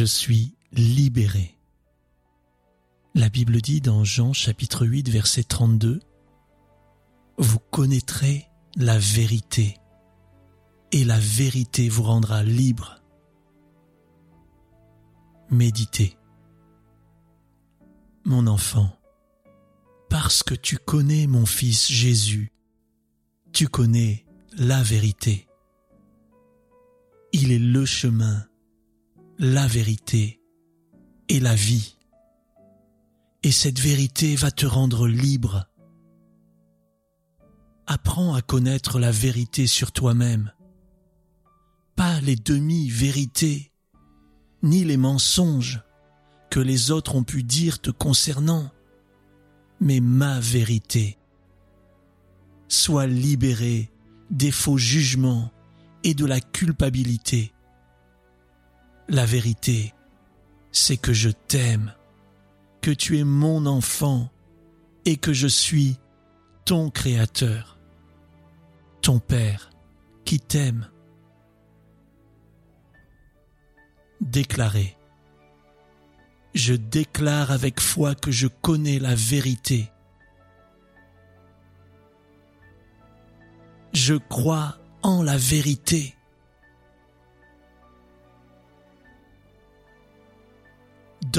je suis libéré. La Bible dit dans Jean chapitre 8 verset 32, Vous connaîtrez la vérité, et la vérité vous rendra libre. Méditez. Mon enfant, parce que tu connais mon Fils Jésus, tu connais la vérité. Il est le chemin, la vérité et la vie. Et cette vérité va te rendre libre. Apprends à connaître la vérité sur toi-même, pas les demi-vérités, ni les mensonges que les autres ont pu dire te concernant, mais ma vérité. Sois libéré des faux jugements et de la culpabilité. La vérité, c'est que je t'aime, que tu es mon enfant et que je suis ton Créateur, ton Père qui t'aime. Déclarer. Je déclare avec foi que je connais la vérité. Je crois en la vérité.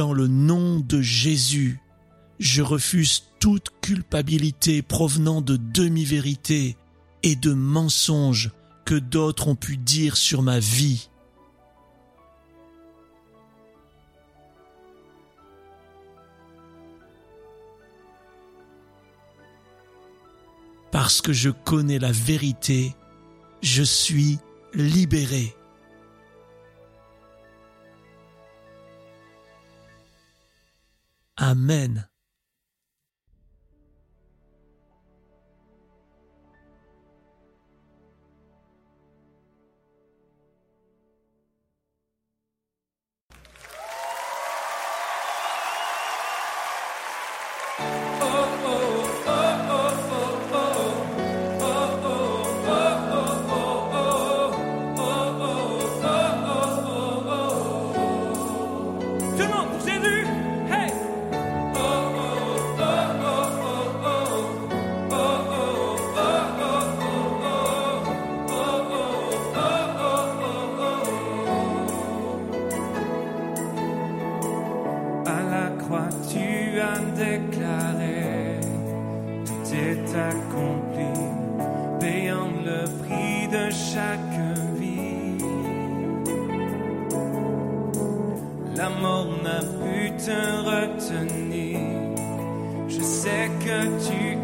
Dans le nom de Jésus, je refuse toute culpabilité provenant de demi-vérités et de mensonges que d'autres ont pu dire sur ma vie. Parce que je connais la vérité, je suis libéré. Amen. La mort n'a pu te retenir. Je sais que tu